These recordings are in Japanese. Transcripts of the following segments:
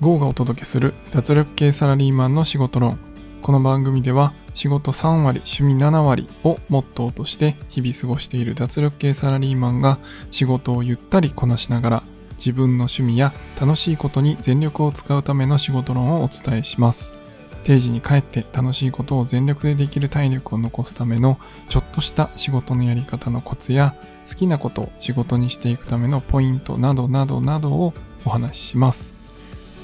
GO がお届けする脱力系サラリーマンの仕事論。この番組では仕事3割、趣味7割をモットーとして日々過ごしている脱力系サラリーマンが仕事をゆったりこなしながら自分の趣味や楽しいことに全力を使うための仕事論をお伝えします。定時に帰って楽しいことを全力でできる体力を残すためのちょっとした仕事のやり方のコツや好きなことを仕事にしていくためのポイントなどなどなどをお話しします。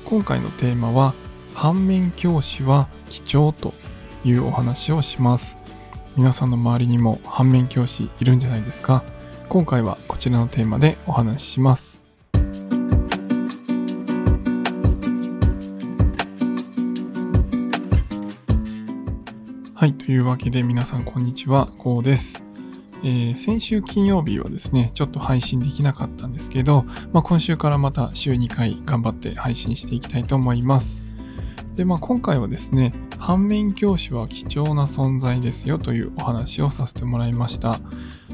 今回のテーマは反面教師は貴重というお話をします。皆さんの周りにも反面教師いるんじゃないですか今回はこちらのテーマでお話しします。はい。というわけで皆さんこんにちは。こうです。えー、先週金曜日はですね、ちょっと配信できなかったんですけど、まあ、今週からまた週2回頑張って配信していきたいと思います。で、まあ、今回はですね、反面教師は貴重な存在ですよというお話をさせてもらいました。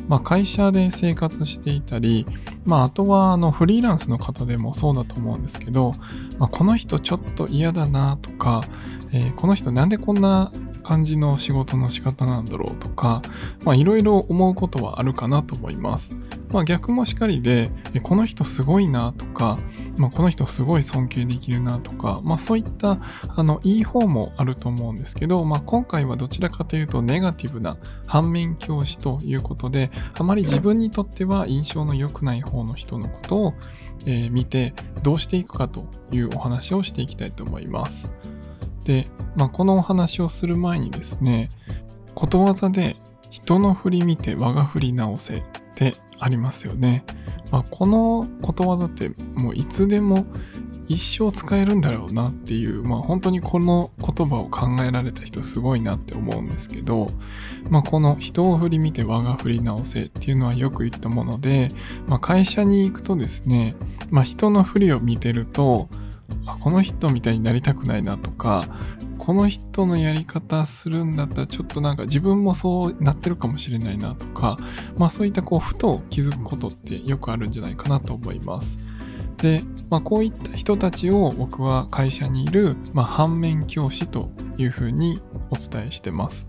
まあ、会社で生活していたり、まあ、あとはあのフリーランスの方でもそうだと思うんですけど、まあ、この人ちょっと嫌だなとか、えー、この人なんでこんな感じの仕事の仕方なんだろうとか、まあいろいろ思うことはあるかなと思います。まあ逆もしかりで、この人すごいなとか、まあこの人すごい尊敬できるなとか、まあそういったあのいい方もあると思うんですけど、まあ今回はどちらかというとネガティブな反面教師ということで、あまり自分にとっては印象の良くない方の人のことを、えー、見てどうしていくかというお話をしていきたいと思います。で、まあ、このお話をする前にですね、ことわざで人の振り見て我が振り直せってありますよね。まあ、このことわざってもういつでも一生使えるんだろうなっていう、まあ本当にこの言葉を考えられた人すごいなって思うんですけど、まあこの人を振り見て我が振り直せっていうのはよく言ったもので、まあ会社に行くとですね、まあ人の振りを見てると、あこの人みたいになりたくないなとかこの人のやり方するんだったらちょっとなんか自分もそうなってるかもしれないなとかまあそういったこうふと気づくことってよくあるんじゃないかなと思います。で、まあ、こういった人たちを僕は会社にいる、まあ、反面教師というふうにお伝えしてます。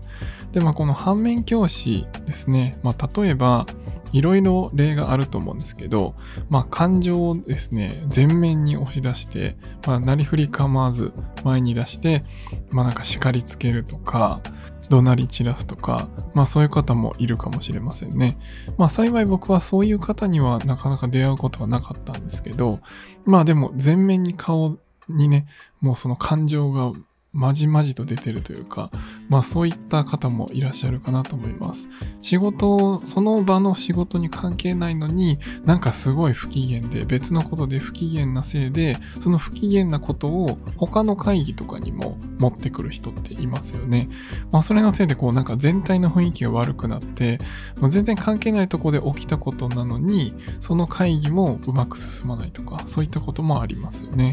で、まあ、この反面教師ですね、まあ、例えば、いろいろ例があると思うんですけど、まあ、感情をですね、前面に押し出して、まあ、なりふり構わず前に出して、まあ、なんか叱りつけるとか、怒鳴り散らすとか、まあそういう方もいるかもしれませんね。まあ幸い僕はそういう方にはなかなか出会うことはなかったんですけど、まあでも前面に顔にね、もうその感情がまじまじと出てるというか、まあそういった方もいらっしゃるかなと思います。仕事、その場の仕事に関係ないのに、なんかすごい不機嫌で、別のことで不機嫌なせいで、その不機嫌なことを他の会議とかにも持ってくる人っていますよね。まあそれのせいでこうなんか全体の雰囲気が悪くなって、もう全然関係ないとこで起きたことなのに、その会議もうまく進まないとか、そういったこともありますよね。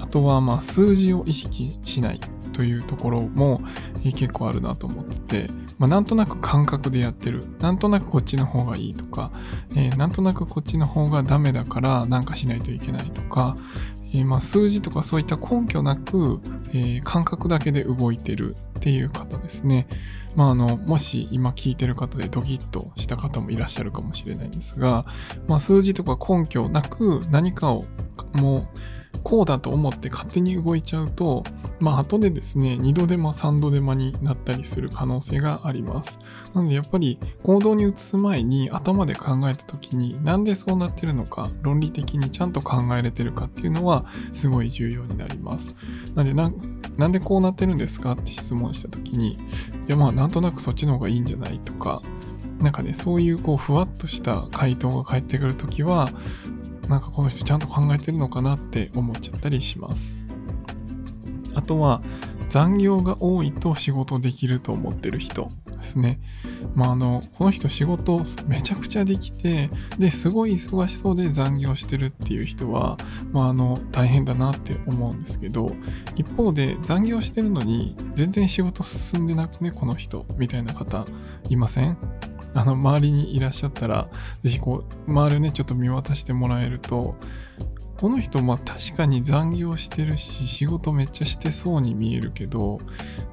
あとはまあ数字を意識しないというところも、結構あるなと思ってて、まあ、なんとなく感覚でやってる。なんとなくこっちの方がいいとか、えー、なんとなくこっちの方がダメだからなんかしないといけないとか、えー、まあ数字とかそういった根拠なく、えー、感覚だけで動いてるっていう方ですね。まあ、あの、もし今聞いてる方でドキッとした方もいらっしゃるかもしれないんですが、まあ数字とか根拠なく何かをもうこうだと思って勝手に動いちゃうと、まあ後でですね、2度手間3度手間になったりする可能性があります。なのでやっぱり行動に移す前に頭で考えた時になんでそうなってるのか、論理的にちゃんと考えれてるかっていうのはすごい重要になります。なんでな、なんでこうなってるんですかって質問した時に、いやまあなんとなくそっちの方がいいんじゃないとか、なんかね、そういうこうふわっとした回答が返ってくるときは、なんかこの人ちゃんと考えてるのかなって思っちゃったりします。あとは残業が多いと仕事できると思ってる人ですね。まああの、この人仕事めちゃくちゃできて、で、すごい忙しそうで残業してるっていう人は、まああの、大変だなって思うんですけど、一方で残業してるのに全然仕事進んでなくね、この人、みたいな方いません？あの、周りにいらっしゃったら、ぜひこう、周りをね、ちょっと見渡してもらえると、この人、まあ確かに残業してるし、仕事めっちゃしてそうに見えるけど、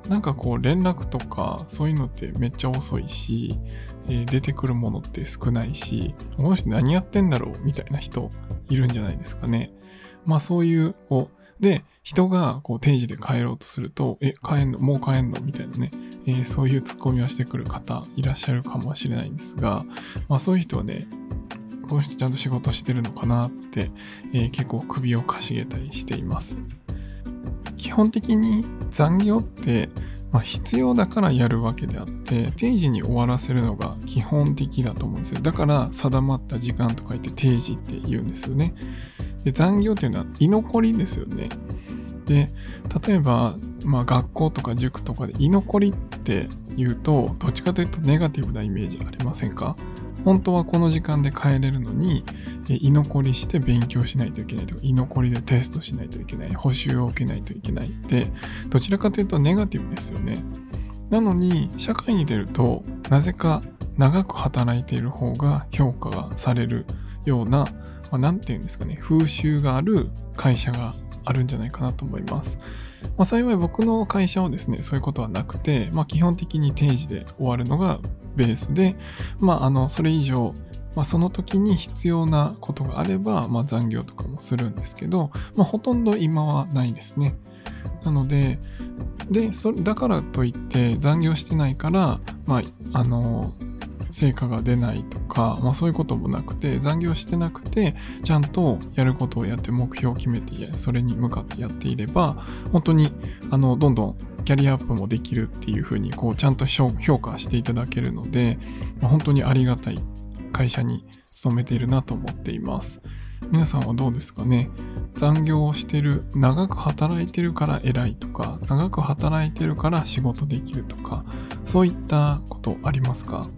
なんかこう連絡とかそういうのってめっちゃ遅いし、えー、出てくるものって少ないし、この人何やってんだろうみたいな人いるんじゃないですかね。まあそういう、こう、で、人がこう定時で帰ろうとすると、え、帰んのもう帰んのみたいなね、えー、そういうツッコミをしてくる方いらっしゃるかもしれないんですが、まあそういう人はね、この人ちゃんと仕事してるのかなって、えー、結構首をかしげたりしています。基本的に残業って、まあ、必要だからやるわけであって定時に終わらせるのが基本的だと思うんですよ。だから定まった時間とか言って定時って言うんですよね。で残業っていうのは居残りですよね。で例えば、まあ、学校とか塾とかで居残りって言うとどっちかというとネガティブなイメージありませんか？本当はこの時間で帰れるのに、居残りして勉強しないといけないとか、居残りでテストしないといけない、補習を受けないといけないって、どちらかというとネガティブですよね。なのに、社会に出ると、なぜか長く働いている方が評価がされるような、まあ、なんていうんですかね、風習がある会社があるんじゃないかなと思います。まあ、幸い僕の会社はですね、そういうことはなくて、まあ、基本的に定時で終わるのがベースで、まあ、あの、それ以上、まあ、その時に必要なことがあれば、まあ、残業とかもするんですけど、まあ、ほとんど今はないですね。なので、で、そだからといって残業してないから、まあ、あの、成果が出ないとか、まあ、そういうこともなくて残業してなくてちゃんとやることをやって目標を決めてそれに向かってやっていれば本当にあのどんどんキャリアアップもできるっていうふうにこうちゃんと評価していただけるので、まあ、本当にありがたい会社に勤めているなと思っています。皆さんはどうですかね？残業をしてる、長く働いてるから偉いとか、長く働いてるから仕事できるとか、そういったことありますか？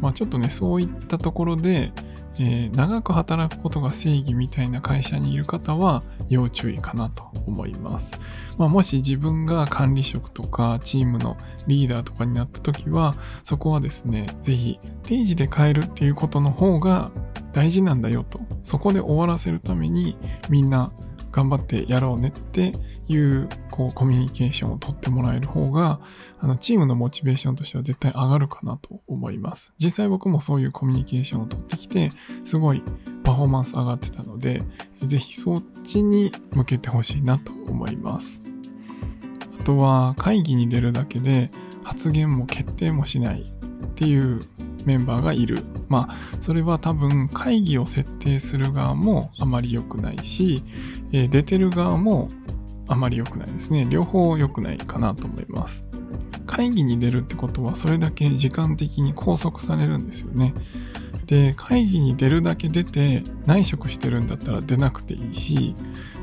まあ、ちょっとね、そういったところで、えー、長く働くことが正義みたいな会社にいる方は要注意かなと思います。まあ、もし自分が管理職とかチームのリーダーとかになった時は、そこはですね、ぜひ定時で変えるっていうことの方が大事なんだよと。そこで終わらせるためにみんな頑張ってやろうねっていうこうコミュニケーションをとってもらえる方があのチームのモチベーションとしては絶対上がるかなと思います。実際僕もそういうコミュニケーションをとってきてすごいパフォーマンス上がってたのでぜひそっちに向けてほしいなと思います。あとは会議に出るだけで発言も決定もしないっていうメンバーがいる。まあ、それは多分会議を設定する側もあまり良くないし、えー、出てる側もあまり良くないですね。両方良くないかなと思います。会議に出るってことはそれだけ時間的に拘束されるんですよね。で、会議に出るだけ出て内職してるんだったら出なくていいし、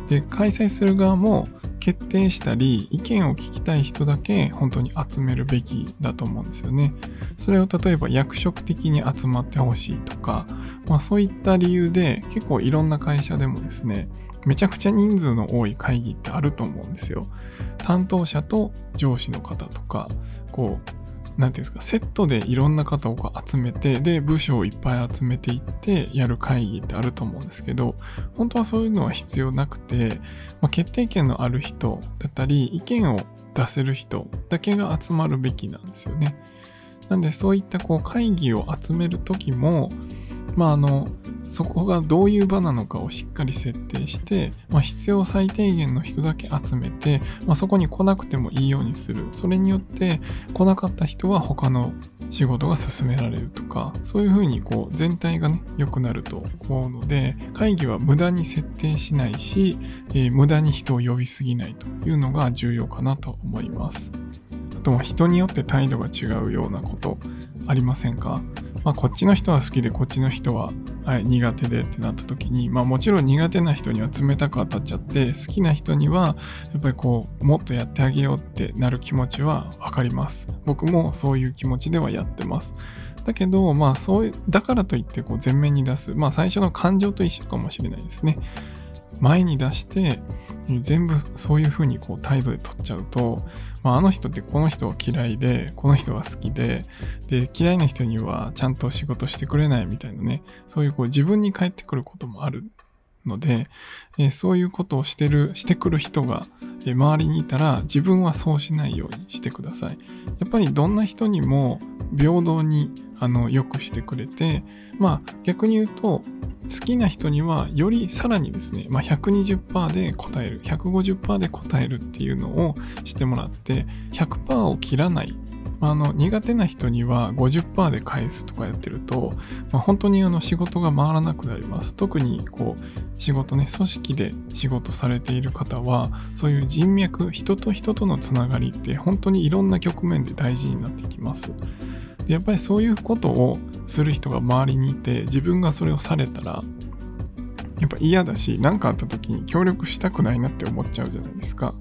で、開催する側も決定したり意見を聞きたい人だけ本当に集めるべきだと思うんですよね。それを例えば役職的に集まってほしいとか、まあそういった理由で結構いろんな会社でもですね、めちゃくちゃ人数の多い会議ってあると思うんですよ。担当者と上司の方とか、こう、何て言うんですか、セットでいろんな方を集めて、で、部署をいっぱい集めていってやる会議ってあると思うんですけど、本当はそういうのは必要なくて、まあ、決定権のある人だったり、意見を出せる人だけが集まるべきなんですよね。なんで、そういったこう会議を集める時も、まあ、あの、そこがどういう場なのかをしっかり設定して、まあ、必要最低限の人だけ集めて、まあ、そこに来なくてもいいようにする。それによって来なかった人は他の仕事が進められるとか、そういうふうにこう全体がね、良くなると思うので、会議は無駄に設定しないし、えー、無駄に人を呼びすぎないというのが重要かなと思います。あとは人によって態度が違うようなことありませんか？まあ、こっちの人は好きでこっちの人は、はい、苦手でってなった時に、まあ、もちろん苦手な人には冷たく当たっちゃって好きな人にはやっぱりこうもっとやってあげようってなる気持ちは分かります。僕もそういう気持ちではやってます。だけどまあそうだからといってこう前面に出すまあ最初の感情と一緒かもしれないですね。前に出して全部そういう風にこう態度で取っちゃうと、まあ、あの人ってこの人は嫌いでこの人は好きでで嫌いな人にはちゃんと仕事してくれないみたいなねそういうこう自分に返ってくることもあるので、え、そういうことをしてる、してくる人が、周りにいたら自分はそうしないようにしてください。やっぱりどんな人にも平等にあの良くしてくれて、まあ逆に言うと、好きな人にはよりさらにですね、まあ、120%で答える、150%で答えるっていうのをしてもらって、100%を切らないあの苦手な人には50%で返すとかやってると、まあ、本当にあの仕事が回らなくなります。特にこう仕事ね、組織で仕事されている方は、そういう人脈、人と人とのつながりって本当にいろんな局面で大事になっていきます。でやっぱりそういうことをする人が周りにいて、自分がそれをされたら、やっぱ嫌だし、何かあった時に協力したくないなって思っちゃうじゃないですか。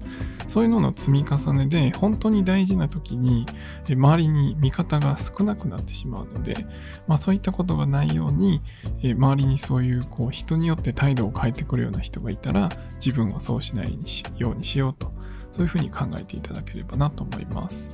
そういうのの積み重ねで、本当に大事な時に、周りに味方が少なくなってしまうので、まあそういったことがないように、周りにそういうこう人によって態度を変えてくるような人がいたら、自分はそうしないようにしようと、そういうふうに考えていただければなと思います。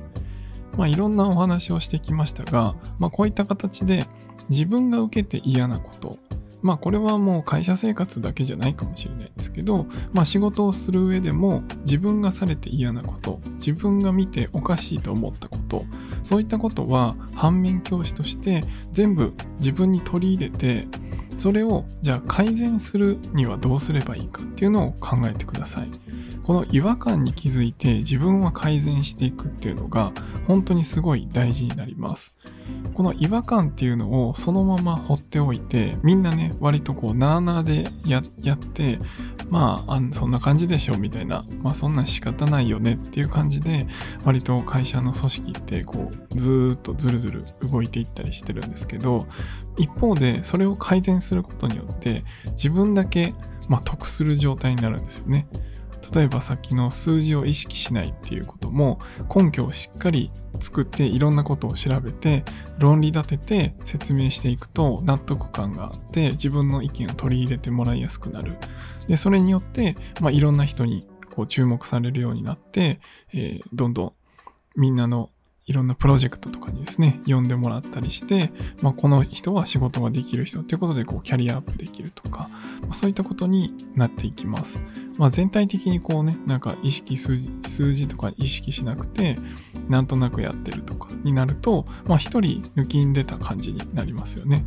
まあいろんなお話をしてきましたが、まあこういった形で自分が受けて嫌なこと、まあこれはもう会社生活だけじゃないかもしれないですけど、まあ仕事をする上でも自分がされて嫌なこと、自分が見ておかしいと思ったこと、そういったことは反面教師として全部自分に取り入れて、それをじゃあ改善するにはどうすればいいかっていうのを考えてください。この違和感に気づいて自分は改善していくっていうのが本当にすごい大事になります。この違和感っていうのをそのまま放っておいて、みんなね、割とこう、なーなーでやって、まああ、そんな感じでしょうみたいな、まあそんな仕方ないよねっていう感じで、割と会社の組織ってこう、ずーっとずるずる動いていったりしてるんですけど、一方でそれを改善することによって、自分だけ、まあ、得する状態になるんですよね。例えば先の数字を意識しないっていうことも根拠をしっかり作っていろんなことを調べて論理立てて説明していくと納得感があって自分の意見を取り入れてもらいやすくなる。で、それによって、まあ、いろんな人にこう注目されるようになって、えー、どんどんみんなのいろんなプロジェクトとかにですね、呼んでもらったりして、まあ、この人は仕事ができる人ということで、こう、キャリアアップできるとか、まあ、そういったことになっていきます。まあ、全体的にこうね、なんか意識数字、数字とか意識しなくて、なんとなくやってるとかになると、まあ、一人抜きんでた感じになりますよね。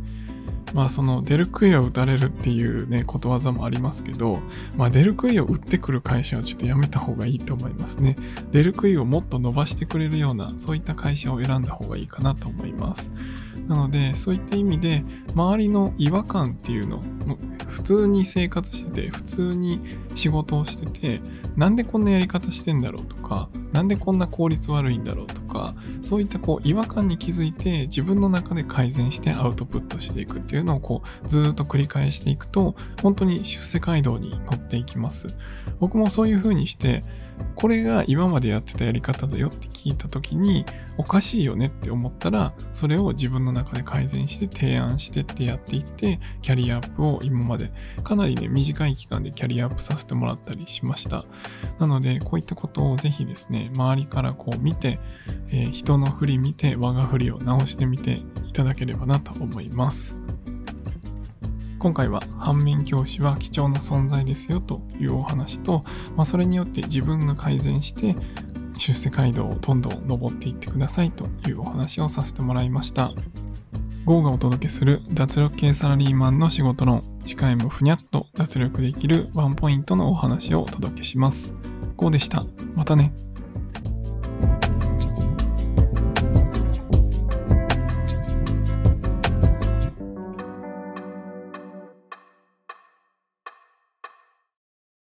まあその出る杭は打たれるっていうね、ことわざもありますけど、まあ出る杭を打ってくる会社はちょっとやめた方がいいと思いますね。出る杭をもっと伸ばしてくれるような、そういった会社を選んだ方がいいかなと思います。なので、そういった意味で、周りの違和感っていうの、普通に生活してて、普通に仕事をしてて、なんでこんなやり方してんだろうとか、なんでこんな効率悪いんだろうとか、そういったこう違和感に気づいて自分の中で改善してアウトプットしていくっていうのをこうずっと繰り返していくと、本当に出世街道に乗っていきます。僕もそういう風にして、これが今までやってたやり方だよって聞いた時におかしいよねって思ったらそれを自分の中で改善して提案してってやっていってキャリアアップを今までかなりね短い期間でキャリアアップさせてもらったりしました。なのでこういったことをぜひですね周りからこう見て、えー、人の振り見て我が振りを直してみていただければなと思います。今回は反面教師は貴重な存在ですよというお話と、まあ、それによって自分が改善して出世街道をどんどん登っていってくださいというお話をさせてもらいました。GO がお届けする脱力系サラリーマンの仕事論。次回もふにゃっと脱力できるワンポイントのお話をお届けします。GO でした。またね。